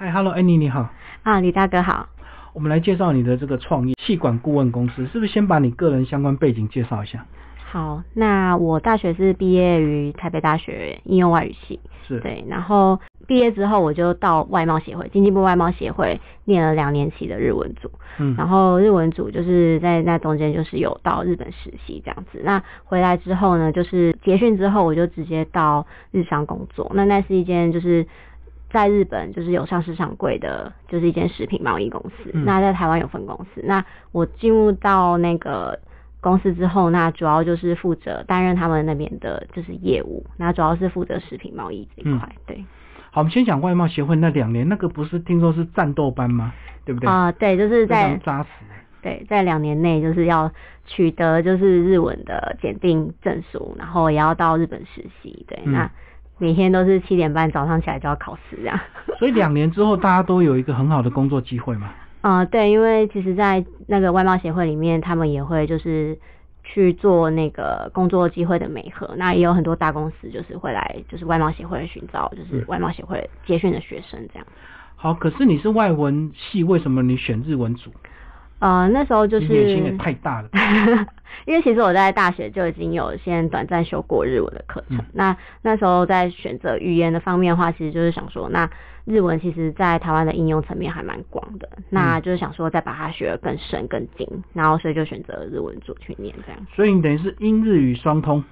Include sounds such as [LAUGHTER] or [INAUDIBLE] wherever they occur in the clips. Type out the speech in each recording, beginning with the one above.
嗨，Hello，安妮你好。啊，李大哥好。我们来介绍你的这个创业气管顾问公司，是不是先把你个人相关背景介绍一下？好，那我大学是毕业于台北大学应用外语系，是对，然后毕业之后我就到外贸协会，经济部外贸协会念了两年期的日文组，嗯，然后日文组就是在那中间就是有到日本实习这样子，那回来之后呢，就是结训之后我就直接到日商工作，那那是一间就是在日本就是有上市上柜的，就是一间食品贸易公司，嗯那在台湾有分公司，那我进入到那个。公司之后，那主要就是负责担任他们那边的就是业务，那主要是负责食品贸易这一块，对。好，我们先讲外贸协会那两年，那个不是听说是战斗班吗？对不对？啊、对，就是在扎实。对，在两年内就是要取得就是日文的检定证书，然后也要到日本实习。对，嗯那每天都是七点半早上起来就要考试这样。所以两年之后，大家都有一个很好的工作机会嘛。啊、[LAUGHS] 对，因为其实，在那个外贸协会里面，他们也会就是去做那个工作机会的媒合，那也有很多大公司就是会来就是外贸协会寻找就是嗯外贸协会接训的学生这样。好，可是你是外文系，为什么你选日文组？呃，那时候就你野心也是太大了。[LAUGHS] 因为其实我在大学就已经有先短暂修过日文的课程。嗯那那时候在选择语言的方面的话，其实就是想说，那日文其实在台湾的应用层面还蛮广的，那就是想说再把它学得更深更精，然后所以就选择日文组去念这样。所以你等于是英日语双通。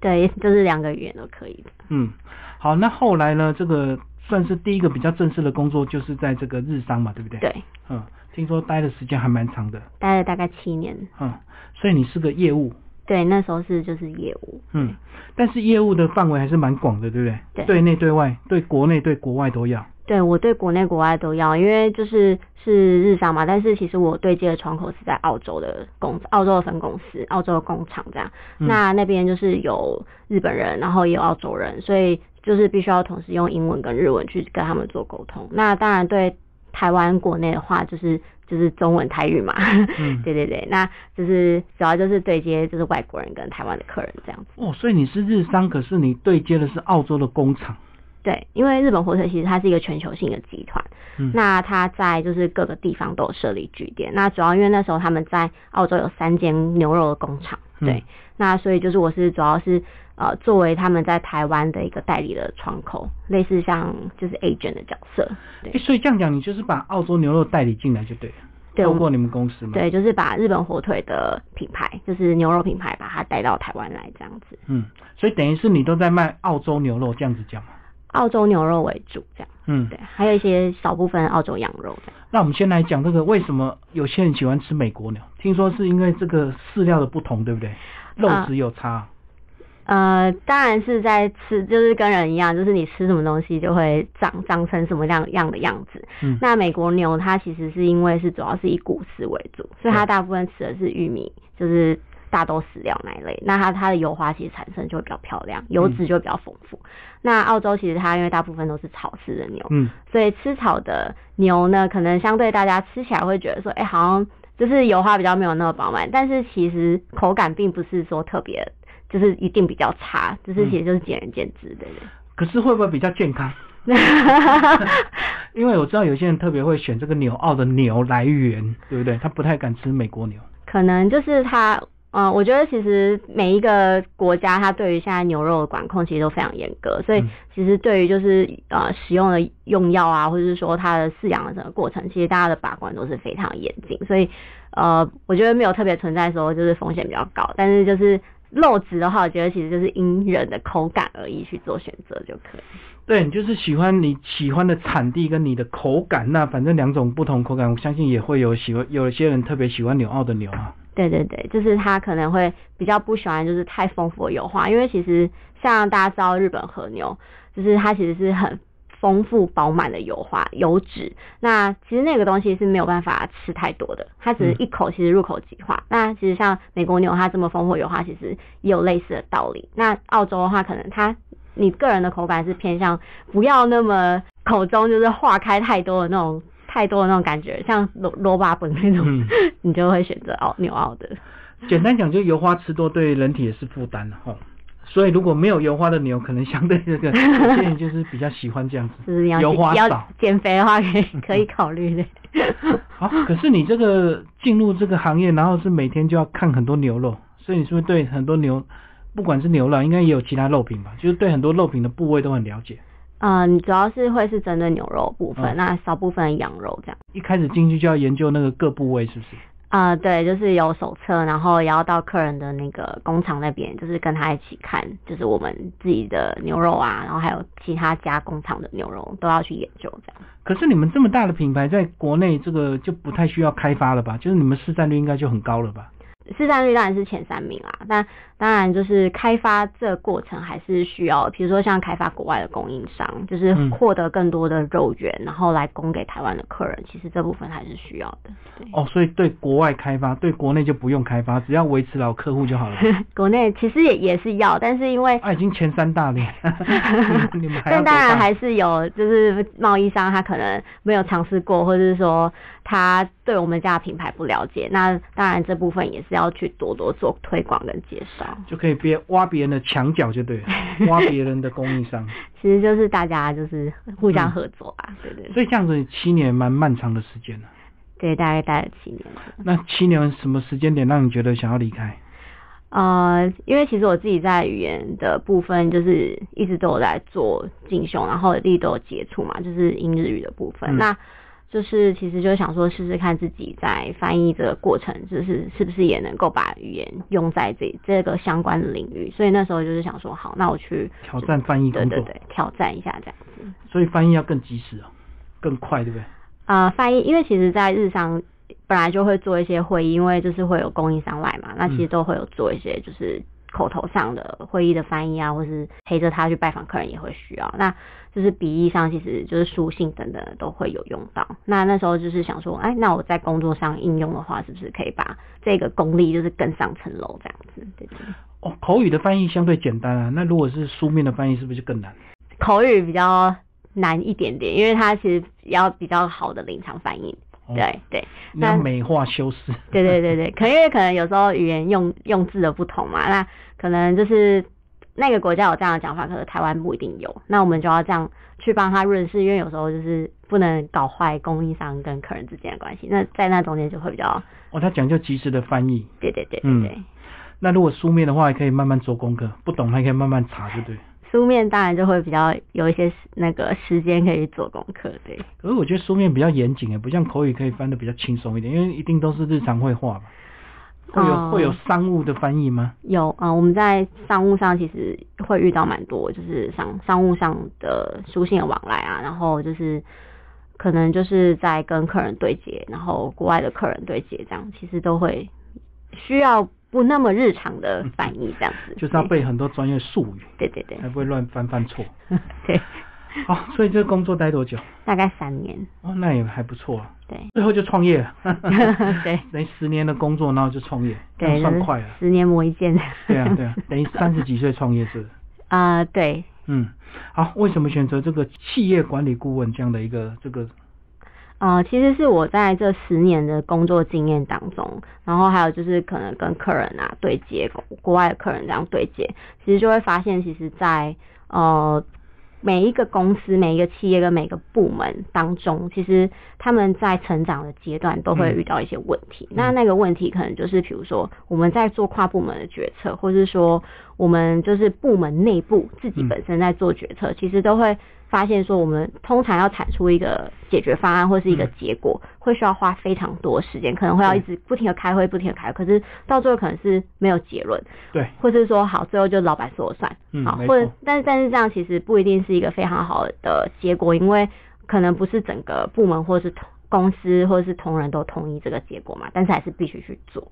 对，就是两个语言都可以的。嗯，好，那后来呢？这个算是第一个比较正式的工作，就是在这个日商嘛，对不对？。对，嗯，听说待的时间还蛮长的。待了大概七年。嗯，所以你是个业务。对，那时候是就是业务。嗯，但是业务的范围还是蛮广的，对不对？对对内对外，对国内对国外都要。对我对国内国外都要，因为就是是日商嘛，但是其实我对接的窗口是在澳洲的公澳洲的分公司、澳洲的工厂这样。嗯那那边就是有日本人，然后也有澳洲人，所以就是必须要同时用英文跟日文去跟他们做沟通。那当然对台湾国内的话，就是就是中文台语嘛。嗯 [LAUGHS] 对对对，那就是主要就是对接就是外国人跟台湾的客人这样子。哦，所以你是日商，可是你对接的是澳洲的工厂。对，因为日本火腿其实它是一个全球性的集团，嗯那它在就是各个地方都有设立据点。那主要因为那时候他们在澳洲有三间牛肉的工厂，对，嗯那所以就是我是主要是呃作为他们在台湾的一个代理的窗口，类似像就是 agent 的角色，对诶所以这样讲，你就是把澳洲牛肉代理进来就对了，对我透过你们公司嘛。，对，就是把日本火腿的品牌，就是牛肉品牌，把它带到台湾来这样子，嗯，所以等于是你都在卖澳洲牛肉这样子讲嘛。澳洲牛肉为主这样，嗯，对，还有一些少部分澳洲羊肉这样。那我们先来讲这个为什么有些人喜欢吃美国牛？听说是因为这个饲料的不同，对不对？肉啊质有差。呃，当然是在吃，就是跟人一样，就是你吃什么东西就会长长成什么样样的样子。嗯那美国牛它其实是因为是主要是以谷饲为主，所以它大部分吃的是玉米，就是大豆饲料那一类。那它它的油花其实产生就会比较漂亮，油脂就会比较丰富。那澳洲其实它因为大部分都是草饲的牛，嗯，所以吃草的牛呢，可能相对大家吃起来会觉得说，哎、好像就是油花比较没有那么饱满，但是其实口感并不是说特别，就是一定比较差，就是其实就是见仁见智的。可是会不会比较健康？[LAUGHS] 因为我知道有些人特别会选这个纽澳的牛来源，对不对？他不太敢吃美国牛。可能就是它，嗯、我觉得其实每一个国家它对于现在牛肉的管控其实都非常严格，所以嗯其实对于就是呃使用的用药啊，或者是说它的饲养的整个过程，其实大家的把关都是非常严谨，所以呃我觉得没有特别存在说就是风险比较高，但是就是肉质的话，我觉得其实就是因人的口感而异去做选择就可以。对你就是喜欢你喜欢的产地跟你的口感，那反正两种不同口感，我相信也会有喜欢有一些人特别喜欢纽澳的牛啊。对对对，就是他可能会比较不喜欢就是太丰富的油花，因为其实像大家知道日本和牛，就是它其实是很丰富饱满的油花油脂，那其实那个东西是没有办法吃太多的，它只是一口其实入口即化。那其实像美国牛它这么丰富的油花，其实也有类似的道理。那澳洲的话，可能它你个人的口感是偏向不要那么口中就是化开太多的那种太多的那种感觉，像罗罗巴本那种，嗯 [LAUGHS] 你就会选择澳纽澳的。简单讲，就油花吃多对人体也是负担了哈。所以如果没有油花的牛，可能相对这个有些人就是比较喜欢这样子，就是要油花要少。减肥的话，可以可以考虑的。[LAUGHS] 好，可是你这个进入这个行业，然后是每天就要看很多牛肉，所以你是不是对很多牛，不管是牛肉，应该也有其他肉品吧？就是对很多肉品的部位都很了解。嗯，主要是会是针对牛肉部分，嗯那少部分羊肉这样。一开始进去就要研究那个各部位，是不是？啊、对，就是有手册，然后也要到客人的那个工厂那边，就是跟他一起看，就是我们自己的牛肉啊，然后还有其他加工厂的牛肉都要去研究这样。可是你们这么大的品牌，在国内这个就不太需要开发了吧？就是你们市占率应该就很高了吧？市占率当然是前三名啦，但当然就是开发这过程还是需要，比如说像开发国外的供应商，就是嗯获得更多的肉源，然后来供给台湾的客人，其实这部分还是需要的。哦，所以对国外开发，对国内就不用开发，只要维持老客户就好了。国内其实也也是要，但是因为啊，已经前三大了，你 [LAUGHS] 你们还但当然还是有，就是贸易商他可能没有尝试过，或者是说他对我们家的品牌不了解，那当然这部分也是要去多多做推广跟介绍。就可以别挖别人的墙角就对了，[LAUGHS] 挖别人的供应商。其实就是大家就是互相嗯合作啊，对对对，所以这样子七年蛮漫长的时间了。对，大概待了七年了。那七年什么时间点让你觉得想要离开？呃，因为其实我自己在语言的部分，就是一直都有在做进修，然后一直都有接触嘛，就是英日语的部分。嗯那就是其实就是想说试试看自己在翻译这个过程，就是是不是也能够把语言用在这这个相关的领域。所以那时候就是想说，好，那我去挑战翻译工作，对对对，挑战一下这样子。所以翻译要更及时哦，更快，对不对？呃，翻译，因为其实在日常本来就会做一些会议，因为就是会有供应商来嘛，那其实嗯都会有做一些就是口头上的会议的翻译啊，或是陪着他去拜访客人也会需要。那就是笔译上其实就是书信等等都会有用到。那那时候就是想说，哎，那我在工作上应用的话，是不是可以把这个功力就是更上层楼这样子？对对对。哦，口语的翻译相对简单啊，那如果是书面的翻译，是不是就更难？口语比较难一点点，因为它其实要比较好的临场反应。哦对对。那美化修饰。对对对对，[LAUGHS] 可能因为可能有时候语言用用字的不同嘛，那可能就是那个国家有这样的讲法，可是台湾不一定有，那我们就要这样去帮他润饰，因为有时候就是不能搞坏供应商跟客人之间的关系，那在那中间就会比较，哦，他讲究及时的翻译。对对对对嗯对，那如果书面的话，也可以慢慢做功课，不懂还可以慢慢查，对不对？书面当然就会比较有一些那个时间可以做功课，对。可是我觉得书面比较严谨诶，不像口语可以翻的比较轻松一点，因为一定都是日常会话吧。会有、哦会有商务的翻译吗？有啊、呃我们在商务上其实会遇到蛮多，就是商商务上的书信的往来啊，然后就是可能就是在跟客人对接，然后国外的客人对接，这样其实都会需要不那么日常的翻译这样子，[LAUGHS] 就是要背很多专业术语，对对对才不会乱翻翻错。[LAUGHS] 对，好，所以这个工作待多久？大概三年，哦，那也还不错啊。对最后就创业了。[LAUGHS] 对等于十年的工作，然后就创业，这对，样算快了。十年磨一剑，对啊，对啊，等于三十几岁创业是？啊、对，嗯，好，为什么选择这个企业管理顾问这样的一个这个？呃，其实是我在这十年的工作经验当中，然后还有就是可能跟客人啊对接，国国外的客人这样对接，其实就会发现，其实在呃每一个公司、每一个企业跟每个部门当中，其实他们在成长的阶段都会嗯遇到一些问题。嗯那那个问题可能就是，比如说我们在做跨部门的决策，或是说我们就是部门内部自己嗯。本身在做决策，其实都会发现说，我们通常要产出一个解决方案或是一个嗯。结果，会需要花非常多时间，可能会要一直不停的开会，不停的开会，可是到最后可能是没有结论，对，或是说好，最后就老板说了算，好，或者但是但是这样其实不一定是一个非常好的结果，因为可能不是整个部门或是同公司或是同仁都同意这个结果嘛，但是还是必须去做。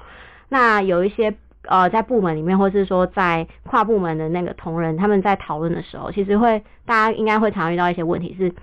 那有一些呃在部门里面，或是说在跨部门的那个同仁，他们在讨论的时候，其实会大家应该会常遇到一些问题是，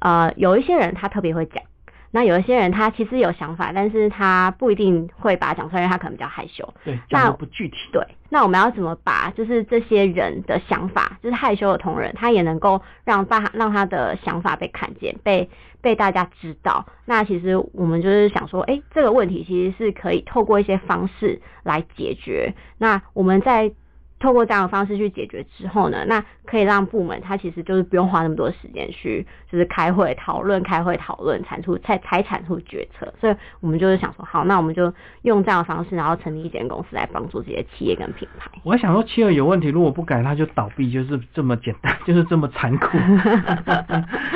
呃，有一些人他特别会讲。那有一些人他其实有想法，但是他不一定会把它讲出来，因为他可能比较害羞。对，那不具体。对，那我们要怎么把就是这些人的想法，就是害羞的同仁，他也能够让大让他的想法被看见，被被大家知道。那其实我们就是想说，哎，这个问题其实是可以透过一些方式来解决。那我们在透过这样的方式去解决之后呢，那可以让部门它其实就是不用花那么多时间去就是开会讨论、开会讨论产出才才产出决策。所以我们就是想说，好，那我们就用这样的方式，然后成立一间公司来帮助这些企业跟品牌。我还想说，企业有问题，如果不改，它就倒闭，就是这么简单，[LAUGHS] 就是这么残酷。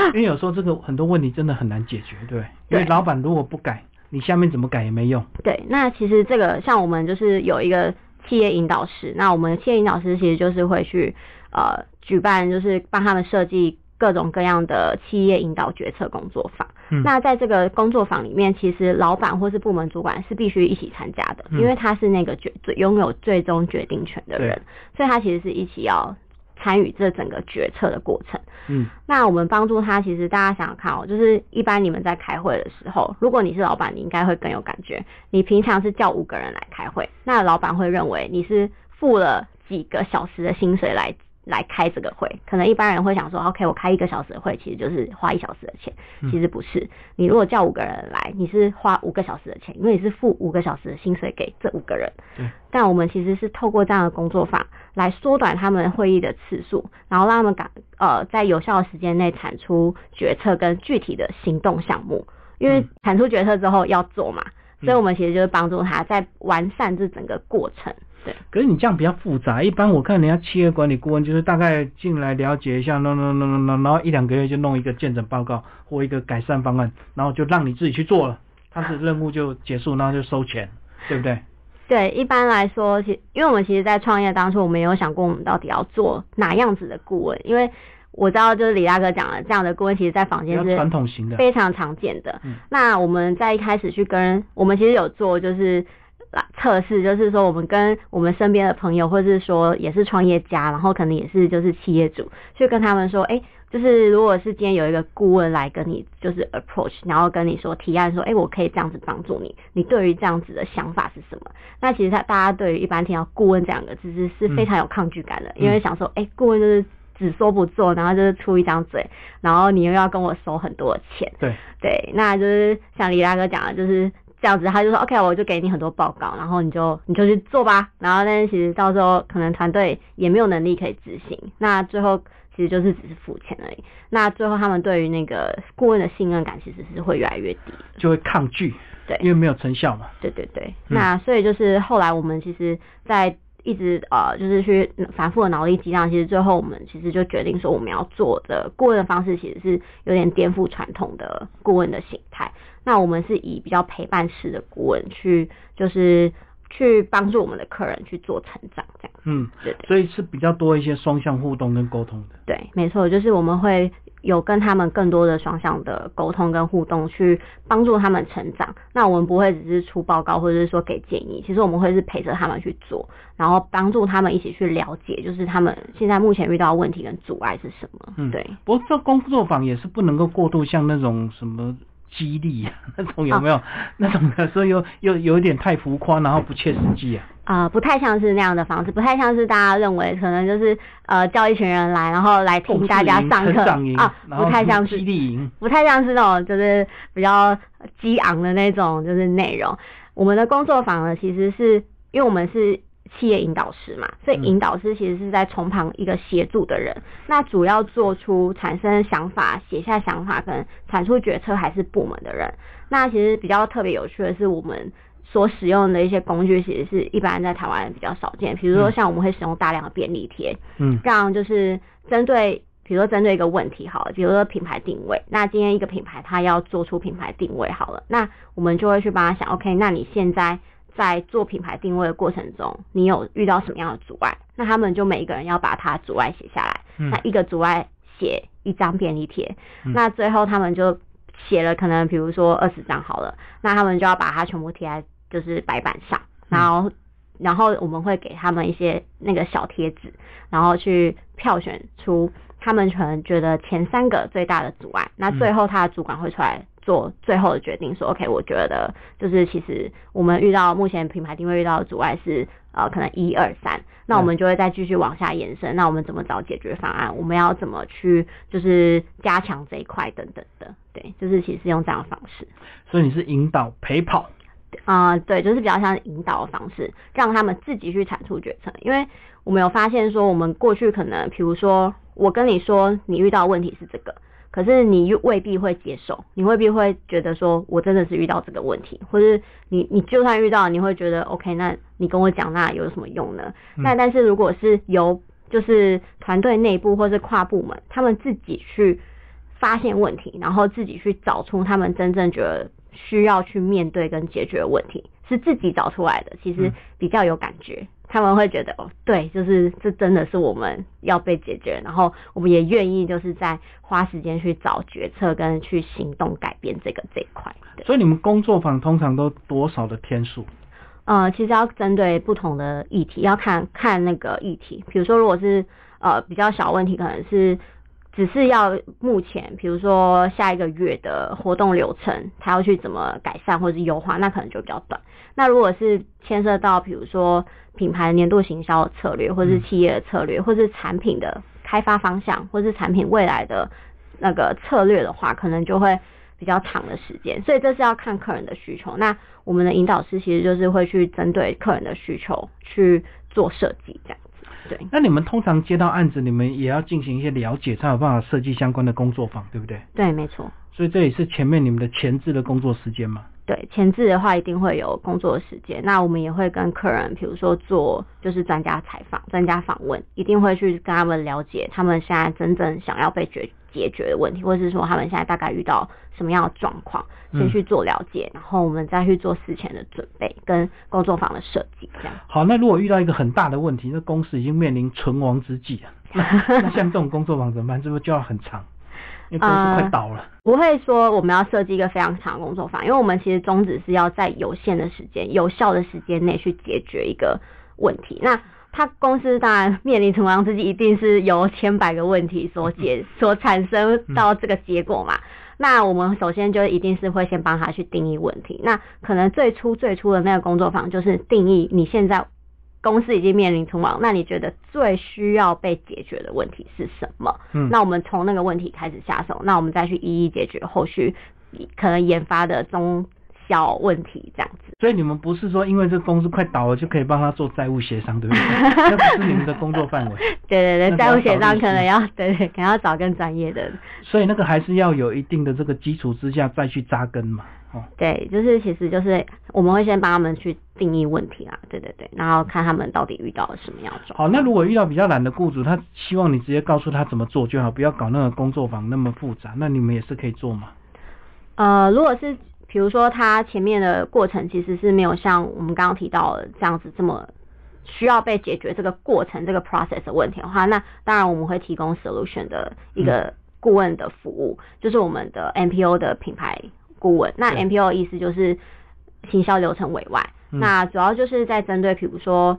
因为有时候这个很多问题真的很难解决，对，因为老板如果不改，你下面怎么改也没用。对，那其实这个像我们就是有一个。企业引导师，那我们企业引导师其实就是会去呃举办，就是帮他们设计各种各样的企业引导决策工作坊。那在这个工作坊里面，其实老板或是部门主管是必须一起参加的，因为他是那个决最拥有最终决定权的人，所以他其实是一起要。参与这整个决策的过程，嗯，那我们帮助他，其实大家想想看哦，就是一般你们在开会的时候，如果你是老板，你应该会更有感觉。你平常是叫五个人来开会，那老板会认为你是付了几个小时的薪水来。来开这个会，可能一般人会想说，OK，我开一个小时的会，其实就是花一小时的钱。其实不是，你如果叫五个人来，你是花五个小时的钱，因为你是付五个小时的薪水给这五个人。但我们其实是透过这样的工作坊来缩短他们会议的次数，然后让他们赶呃在有效的时间内产出决策跟具体的行动项目。因为产出决策之后要做嘛，所以我们其实就是帮助他在完善这整个过程。可是你这样比较复杂。一般我看人家企业管理顾问就是大概进来了解一下，弄弄弄弄弄，然后一两个月就弄一个见证报告或一个改善方案，然后就让你自己去做了，他的任务就结束，然后就收钱，对不对？对，一般来说，其因为我们其实，在创业当初，我们有想过我们到底要做哪样子的顾问，因为我知道就是李大哥讲了这样的顾问，其实在坊间是传统型的，非常常见的。那我们在一开始去跟我们其实有做就是。测试就是说，我们跟我们身边的朋友，或者是说也是创业家，然后可能也是就是企业主，去跟他们说，哎，就是如果是今天有一个顾问来跟你就是 approach，然后跟你说提案说，哎，我可以这样子帮助你，你对于这样子的想法是什么？那其实他大家对于一般听到顾问这两个字是是非常有抗拒感的，因为想说，哎，顾问就是只说不做，然后就是出一张嘴，然后你又要跟我收很多钱，对对，那就是像李大哥讲的，就是。这样子，他就说 OK，我就给你很多报告，然后你就你就去做吧。然后，但是其实到时候可能团队也没有能力可以执行，那最后其实就是只是付钱而已。那最后他们对于那个顾问的信任感其实是会越来越低，就会抗拒，对，因为没有成效嘛。对对对，那所以就是后来我们其实，在一直呃就是去反复的脑力激荡，其实最后我们其实就决定说，我们要做的顾问的方式其实是有点颠覆传统的顾问的形态。那我们是以比较陪伴式的顾问去，就是去帮助我们的客人去做成长，这样。嗯，对。所以是比较多一些双向互动跟沟通的。对，没错，就是我们会有跟他们更多的双向的沟通跟互动，去帮助他们成长。那我们不会只是出报告或者是说给建议，其实我们会是陪着他们去做，然后帮助他们一起去了解，就是他们现在目前遇到的问题跟阻碍是什么。嗯，对。不过这工作坊也是不能够过度像那种什么。激励啊那种有没有？那种有时候又又有一点太浮夸，然后不切实际啊。啊，不太像是那样的方式，不太像是大家认为可能就是呃叫一群人来，然后来听大家上课啊，不太像是不太像是那种就是比较激昂的那种就是内容。我们的工作坊呢，其实是因为我们是。企业引导师嘛，所以引导师其实是在从旁一个协助的人。那主要做出产生想法、写下想法跟产出决策还是部门的人。那其实比较特别有趣的是，我们所使用的一些工具，其实是一般在台湾比较少见。比如说，像我们会使用大量的便利贴，嗯，这样就是针对，比如说针对一个问题，好，了，比如说品牌定位。那今天一个品牌它要做出品牌定位好了，那我们就会去帮他想，OK，那你现在。在做品牌定位的过程中，你有遇到什么样的阻碍？那他们就每一个人要把他阻碍写下来。那一个阻碍写一张便利贴。那最后他们就写了可能比如说二十张好了，那他们就要把它全部贴在就是白板上，然后然后我们会给他们一些那个小贴纸，然后去票选出他们可能觉得前三个最大的阻碍。那最后他的主管会出来。做最后的决定，说 OK，我觉得就是其实我们遇到目前品牌定位遇到的阻碍是呃可能一二三，那我们就会再继续往下延伸，那我们怎么找解决方案？我们要怎么去就是加强这一块等等的，对，就是其实用这样的方式。所以你是引导陪跑。啊、对，就是比较像引导的方式，让他们自己去产出决策。因为我们有发现说，我们过去可能，比如说我跟你说你遇到的问题是这个，可是你未必会接受，你未必会觉得说我真的是遇到这个问题，或是你你就算遇到，你会觉得 OK，那你跟我讲那有什么用呢？嗯那但是如果是由就是团队内部或是跨部门，他们自己去发现问题，然后自己去找出他们真正觉得需要去面对跟解决的问题，是自己找出来的，其实嗯比较有感觉。他们会觉得哦，对，就是这真的是我们要被解决，然后我们也愿意就是在花时间去找决策跟去行动改变这个这一块。对，所以你们工作坊通常都多少的天数？呃，其实要针对不同的议题，要看看那个议题。比如说，如果是呃比较小问题，可能是只是要目前，比如说下一个月的活动流程，他要去怎么改善或者是优化，那可能就比较短。那如果是牵涉到比如说品牌年度行销策略，或是企业的策略，或是产品的开发方向，或是产品未来的那个策略的话，可能就会比较长的时间。所以这是要看客人的需求。那我们的引导师其实就是会去针对客人的需求去做设计，这样。对。那你们通常接到案子，你们也要进行一些了解，才有办法设计相关的工作坊，对不对？对，没错。所以这也是前面你们的前置的工作时间嘛。对，前置的话一定会有工作时间，那我们也会跟客人，比如说做就是专家采访、专家访问，一定会去跟他们了解他们现在真正想要被解解决的问题，或者是说他们现在大概遇到什么样的状况，先嗯去做了解，然后我们再去做事前的准备跟工作坊的设计，这样。好，那如果遇到一个很大的问题，那公司已经面临存亡之际啊，那 [LAUGHS] 那像这种工作坊怎么办？是不是就要很长？因为公司快倒了。不会说我们要设计一个非常长的工作坊，因为我们其实宗旨是要在有限的时间、有效的时间内去解决一个问题。那他公司当然面临存亡之际，一定是由千百个问题所解所产生到这个结果嘛。那我们首先就一定是会先帮他去定义问题。那可能最初最初的那个工作坊就是定义你现在公司已经面临存亡，那你觉得最需要被解决的问题是什么？嗯，那我们从那个问题开始下手，那我们再去一一解决后续可能研发的中小问题这样子。所以你们不是说因为这个公司快倒了就可以帮他做债务协商，对不对？[LAUGHS] 那不是你们的工作范围。对对对，债务协商可能要对 [LAUGHS] 对，可能要找更专业的。所以那个还是要有一定的这个基础之下再去扎根嘛。哦，对，就是其实就是我们会先帮他们去定义问题啊，对对对，然后看他们到底遇到了什么样的状好，那如果遇到比较懒的雇主，他希望你直接告诉他怎么做就好，不要搞那个工作坊那么复杂，那你们也是可以做吗。呃，如果是比如说它前面的过程其实是没有像我们刚刚提到的这样子这么需要被解决这个过程这个 process 的问题的话，那当然我们会提供 solution 的一个顾问的服务，就是我们的 MPO 的品牌顾问。那对。MPO 的意思就是行销流程委外，嗯。那主要就是在针对比如说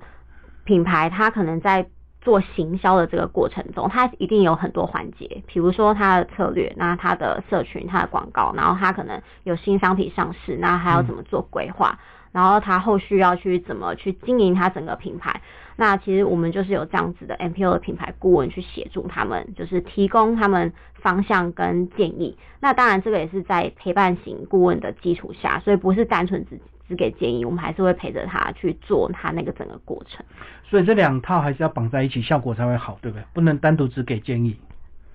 品牌，它可能在做行销的这个过程中，它一定有很多环节，比如说它的策略，那它的社群、它的广告，然后它可能有新商品上市，那还要怎么做规划，然后它后续要去怎么去经营它整个品牌。那其实我们就是有这样子的 MPO 的品牌顾问去协助他们，就是提供他们方向跟建议。那当然这个也是在陪伴型顾问的基础下，所以不是单纯只只给建议，我们还是会陪着他去做他那个整个过程。所以这两套还是要绑在一起，效果才会好，对不对？不能单独只给建议。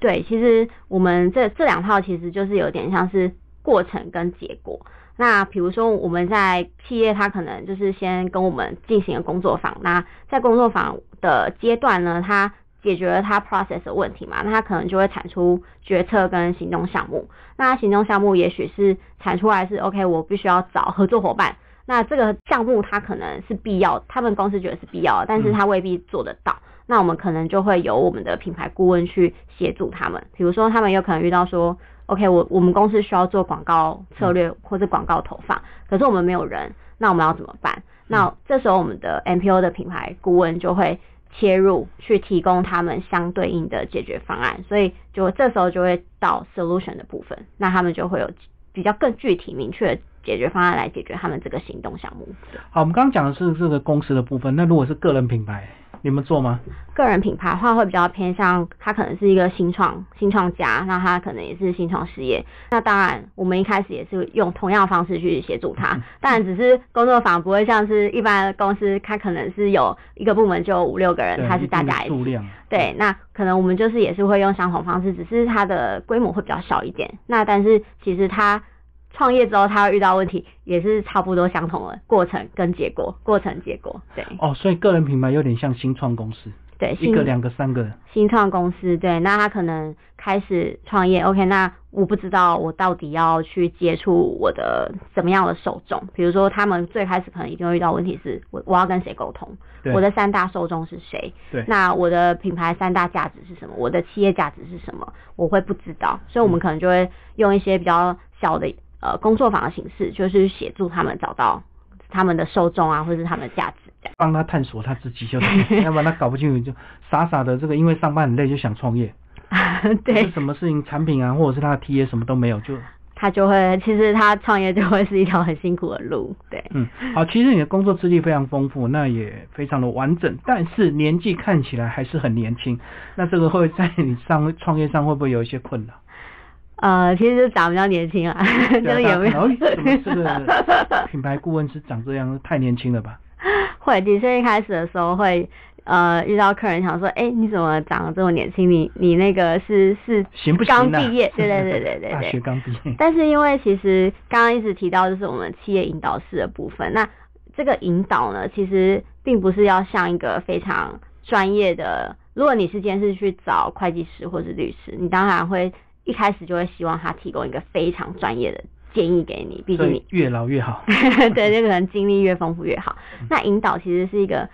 对，其实我们这这两套其实就是有点像是过程跟结果。那比如说我们在企业，它可能就是先跟我们进行了工作坊，那在工作坊的阶段呢，它解决了他 process 的问题嘛，那他可能就会产出决策跟行动项目。那行动项目也许是产出来是 OK，我必须要找合作伙伴。那这个项目它可能是必要，他们公司觉得是必要的，但是它未必做得到。那我们可能就会由我们的品牌顾问去协助他们，比如说他们有可能遇到说，OK，我我们公司需要做广告策略或者广告投放，可是我们没有人，那我们要怎么办？那这时候我们的 MPO 的品牌顾问就会切入去提供他们相对应的解决方案，所以就这时候就会到 solution 的部分，那他们就会有比较更具体明确的解决方案来解决他们这个行动项目。好，我们刚刚讲的是这个公司的部分，那如果是个人品牌，你们做吗？个人品牌的话会比较偏向，他可能是一个新创新创家，那他可能也是新创事业。那当然，我们一开始也是用同样的方式去协助他，当然只是工作坊不会像是一般公司，他可能是有一个部门就五六个人，他是大家一起。对，那可能我们就是也是会用相同方式，只是它的规模会比较小一点。那但是其实他。创业之后，他会遇到问题，也是差不多相同的过程跟结果，过程结果，对。哦，所以个人品牌有点像新创公司，对，一个、两个、三个。新创公司，对，那他可能开始创业，OK，那我不知道我到底要去接触我的怎么样的受众，比如说他们最开始可能一定会遇到问题是，我我要跟谁沟通，我的三大受众是谁，对，那我的品牌三大价值是什么，我的企业价值是什么，我会不知道，所以我们可能就会用一些比较小的。呃，工作坊的形式就是协助他们找到他们的受众啊，或者是他们的价值，帮他探索他自己，就 [LAUGHS] 要不然他搞不清楚，就傻傻的这个，因为上班很累就想创业，[LAUGHS] 对，什么事情？产品啊，或者是他的 T A 什么都没有，就他就会，其实他创业就会是一条很辛苦的路，对，嗯，好，其实你的工作资历非常丰富，那也非常的完整，但是年纪看起来还是很年轻，那这个会在你上创业上会不会有一些困扰？呃，其实长比较年轻啊，[LAUGHS] 就有没有？怎么这个 [LAUGHS] 品牌顾问是长这样？太年轻了吧？[LAUGHS] 会，的确一开始的时候会，呃，遇到客人想说，哎，你怎么长得这么年轻？你你那个是是行不行？刚毕业，对对对对对对，大学刚毕业。但是因为其实刚刚一直提到就是我们企业引导式的部分，那这个引导呢，其实并不是要像一个非常专业的。如果你是今天是去找会计师或是律师，你当然会。一开始就会希望他提供一个非常专业的建议给你，毕竟你越老越好。[LAUGHS] 对，这个人经历越丰富越好。那引导其实是一个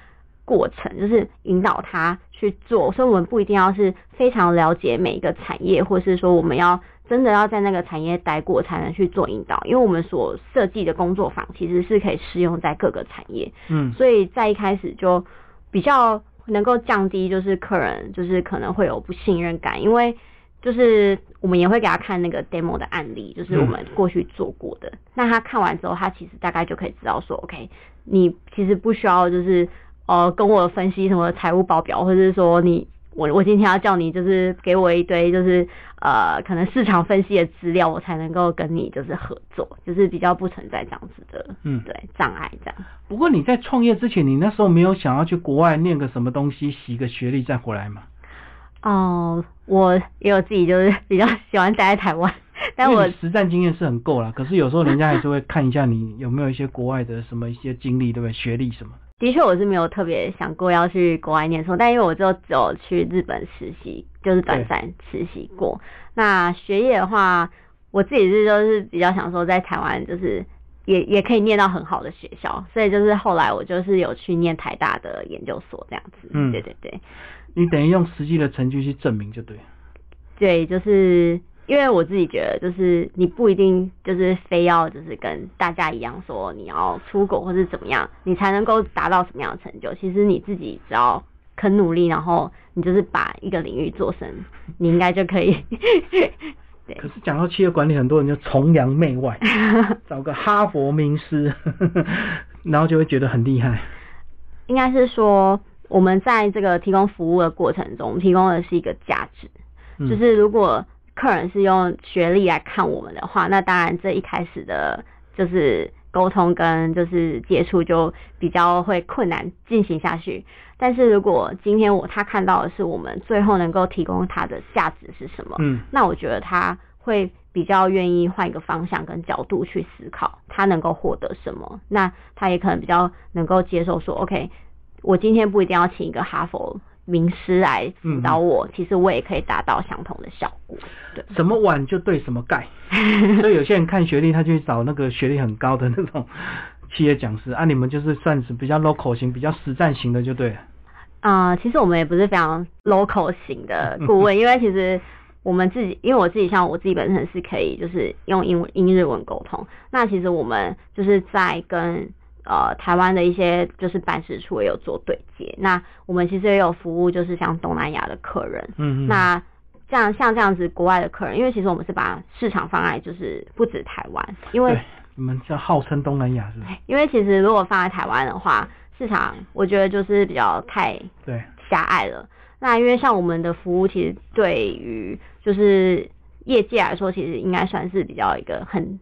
过程，就是引导他去做，所以我们不一定要是非常了解每一个产业，或是说我们要真的要在那个产业待过才能去做引导，因为我们所设计的工作坊其实是可以适用在各个产业。嗯，所以在一开始就比较能够降低，就是客人就是可能会有不信任感，因为。就是我们也会给他看那个 demo 的案例，就是我们过去做过的。那他看完之后，他其实大概就可以知道说，OK，你其实不需要就是呃跟我分析什么财务报表，或者是说你我我今天要叫你就是给我一堆就是呃可能市场分析的资料，我才能够跟你就是合作，就是比较不存在这样子的嗯对障碍这样。不过你在创业之前，你那时候没有想要去国外念个什么东西，洗个学历再回来吗？哦，我也有自己就是 [LAUGHS] 比较喜欢待在台湾，但我实战经验是很够啦。可是有时候人家还是会看一下你有没有一些国外的什么一些经历，对不对？学历什么？的确，我是没有特别想过要去国外念书，但因为我就只有去日本实习，就是短暂实习过。那学业的话，我自己是就是比较想说在台湾就是也也可以念到很好的学校，所以就是后来我就是有去念台大的研究所这样子。嗯，对对对。你等于用实际的成绩去证明就对。对，就是因为我自己觉得，就是你不一定就是非要就是跟大家一样说你要出国或是怎么样，你才能够达到什么样的成就。其实你自己只要肯努力，然后你就是把一个领域做深，你应该就可以。对。可是讲到企业管理，很多人就崇洋媚外，[LAUGHS] 找个哈佛名师，[LAUGHS] 然后就会觉得很厉害。应该是说。我们在这个提供服务的过程中，提供的是一个价值，就是如果客人是用学历来看我们的话，那当然这一开始的，就是沟通跟就是接触就比较会困难进行下去。但是如果今天我他看到的是我们最后能够提供他的价值是什么，嗯，那我觉得他会比较愿意换一个方向跟角度去思考，他能够获得什么，那他也可能比较能够接受说，OK。我今天不一定要请一个哈佛名师来辅导我，其实我也可以达到相同的效果。对，什么碗就对什么盖，[LAUGHS] 所以有些人看学历，他就找那个学历很高的那种企业讲师啊。你们就是算是比较 local 型、比较实战型的，就对。啊，其实我们也不是非常 local 型的顾问，[LAUGHS] 因为其实我们自己，因为我自己像我自己本身是可以就是用英文、英日文沟通，那其实我们就是在跟。呃，台湾的一些就是办事处也有做对接，那我们其实也有服务，就是像东南亚的客人，嗯嗯，那这样像这样子国外的客人，因为其实我们是把市场放在就是不止台湾，因为你们叫号称东南亚是？因为其实如果放在台湾的话，市场我觉得就是比较太对狭隘了。那因为像我们的服务，其实对于就是业界来说，其实应该算是比较一个很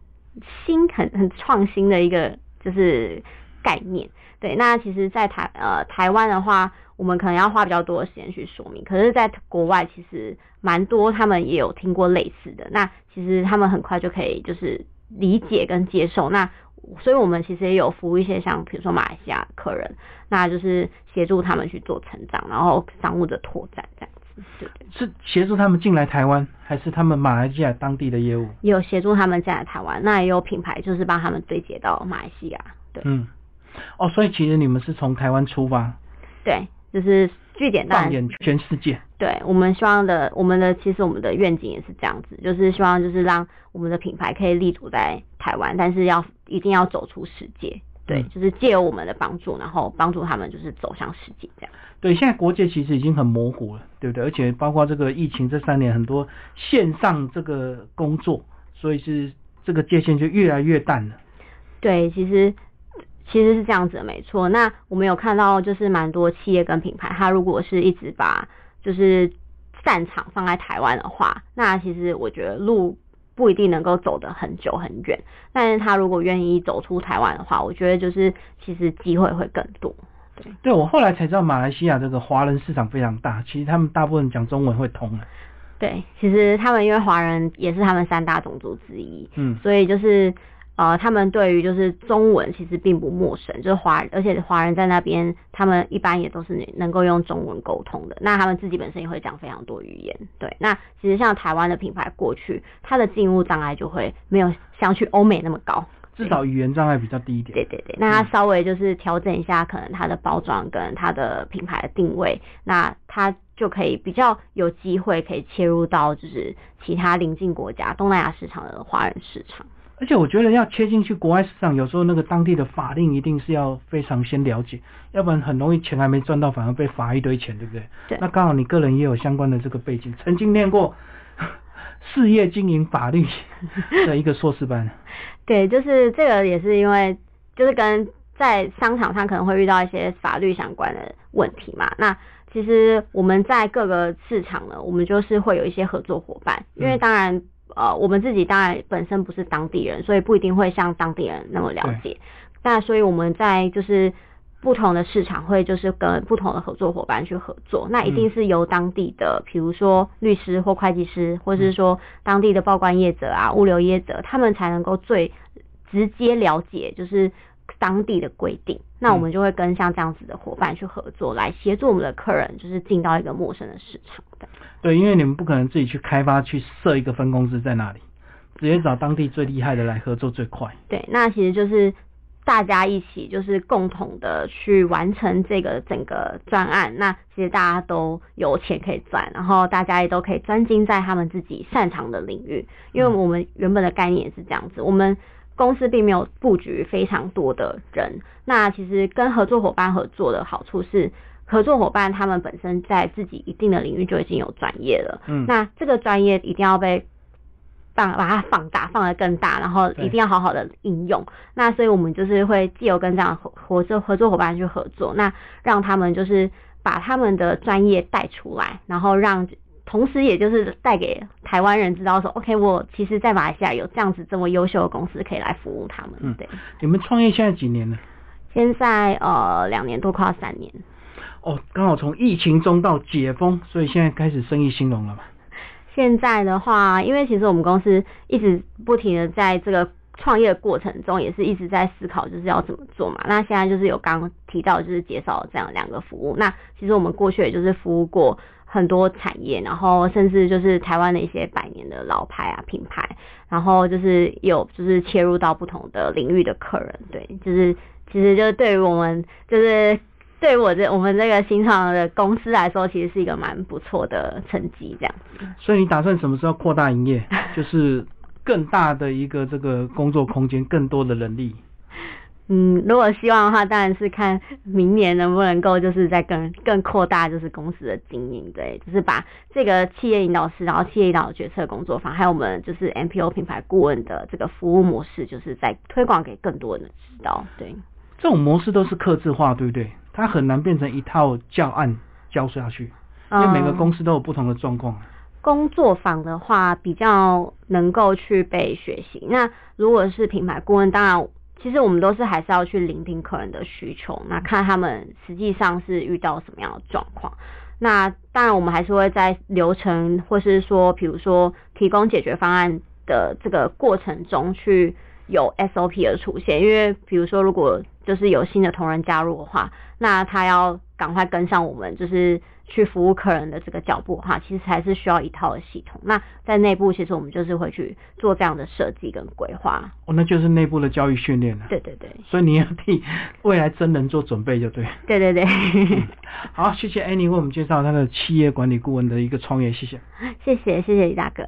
新、很很创新的一个就是概念。对，那其实，在台呃台湾的话，我们可能要花比较多的时间去说明。可是，在国外其实蛮多，他们也有听过类似的。那其实他们很快就可以就是理解跟接受。那所以我们其实也有服务一些像比如说马来西亚客人，那就是协助他们去做成长，然后商务的拓展这样子。对对。是协助他们进来台湾，还是他们马来西亚当地的业务？也有协助他们进来台湾，那也有品牌就是帮他们对接到马来西亚。对。嗯。哦，所以其实你们是从台湾出发，对，就是据点放眼全世界。对，我们希望的，我们的其实我们的愿景也是这样子，就是希望就是让我们的品牌可以立足在台湾，但是要一定要走出世界。对，就是借由我们的帮助，然后帮助他们就是走向世界这样。对，现在国界其实已经很模糊了，对不对？而且包括这个疫情这三年，很多线上这个工作，所以是这个界限就越来越淡了。对，其实。其实是这样子的，没错。那我们有看到，就是蛮多企业跟品牌，它如果是一直把就是战场放在台湾的话，那其实我觉得路不一定能够走得很久很远。但是他如果愿意走出台湾的话，我觉得就是其实机会会更多。对，对我后来才知道，马来西亚这个华人市场非常大，其实他们大部分讲中文会通的。对，其实他们因为华人也是他们三大种族之一，嗯，所以就是。呃，他们对于就是中文其实并不陌生，就是华，而且华人在那边，他们一般也都是能够用中文沟通的。那他们自己本身也会讲非常多语言，对。那其实像台湾的品牌过去，它的进入障碍就会没有像去欧美那么高，至少语言障碍比较低一点。对对对，那它稍微就是调整一下，可能它的包装跟它的品牌的定位，那它就可以比较有机会可以切入到就是其他邻近国家东南亚市场的华人市场。而且我觉得要切进去国外市场，有时候那个当地的法令一定是要非常先了解，要不然很容易钱还没赚到，反而被罚一堆钱，对不对？对。那刚好你个人也有相关的这个背景，曾经念过 [LAUGHS] 事业经营法律的一个硕士班。[LAUGHS] 对，就是这个也是因为，就是跟在商场上可能会遇到一些法律相关的问题嘛。那其实我们在各个市场呢，我们就是会有一些合作伙伴，因为当然。呃，我们自己当然本身不是当地人，所以不一定会像当地人那么了解。那所以我们在就是不同的市场会就是跟不同的合作伙伴去合作，那一定是由当地的，比如说律师或会计师，或者是说当地的报关业者啊、物流业者，他们才能够最直接了解就是当地的规定。那我们就会跟像这样子的伙伴去合作，来协助我们的客人，就是进到一个陌生的市场的。对，因为你们不可能自己去开发、去设一个分公司在那里，直接找当地最厉害的来合作最快。对，那其实就是大家一起，就是共同的去完成这个整个专案。那其实大家都有钱可以赚，然后大家也都可以专精在他们自己擅长的领域。因为我们原本的概念也是这样子，我们公司并没有布局非常多的人。那其实跟合作伙伴合作的好处是。合作伙伴他们本身在自己一定的领域就已经有专业了，嗯，那这个专业一定要被放把它放大，放得更大，然后一定要好好的应用。那所以我们就是会既有跟这样合合作合作伙伴去合作，那让他们就是把他们的专业带出来，然后让同时也就是带给台湾人知道说，OK，我其实在马来西亚有这样子这么优秀的公司可以来服务他们。嗯，对。你们创业现在几年了？现在呃两年多，快要三年。哦，刚好从疫情中到解封，所以现在开始生意兴隆了嘛。现在的话，因为其实我们公司一直不停的在这个创业过程中，也是一直在思考就是要怎么做嘛。那现在就是有刚提到就是介绍这样两个服务。那其实我们过去也就是服务过很多产业，然后甚至就是台湾的一些百年的老牌啊品牌，然后就是有就是切入到不同的领域的客人，对，就是其实就是对于我们就是。对我这我们这个新创的公司来说，其实是一个蛮不错的成绩，这样子。所以你打算什么时候扩大营业？[LAUGHS] 就是更大的一个这个工作空间，更多的人力。嗯，如果希望的话，当然是看明年能不能够就是在更更扩大就是公司的经营，对，就是把这个企业引导师，然后企业引导决策工作坊，还有我们就是 MPO 品牌顾问的这个服务模式，就是在推广给更多人知道，对。这种模式都是刻字化，对不对？它很难变成一套教案教下去，因为每个嗯公司都有不同的状况。工作坊的话，比较能够去被学习。那如果是品牌顾问，当然，其实我们都是还是要去聆听客人的需求，那看他们实际上是遇到什么样的状况。那当然，我们还是会在流程或是说，比如说提供解决方案的这个过程中去有 SOP 的出现，因为比如说如果就是有新的同仁加入的话，那他要赶快跟上我们就是去服务客人的这个脚步的话，其实还是需要一套的系统。那在内部其实我们就是会去做这样的设计跟规划。哦，那就是内部的教育训练了。对对对所以你要替未来真人做准备，就对。对对对，好，谢谢 Annie 为我们介绍他的企业管理顾问的一个创业，谢谢。[LAUGHS] 谢谢谢谢李大哥。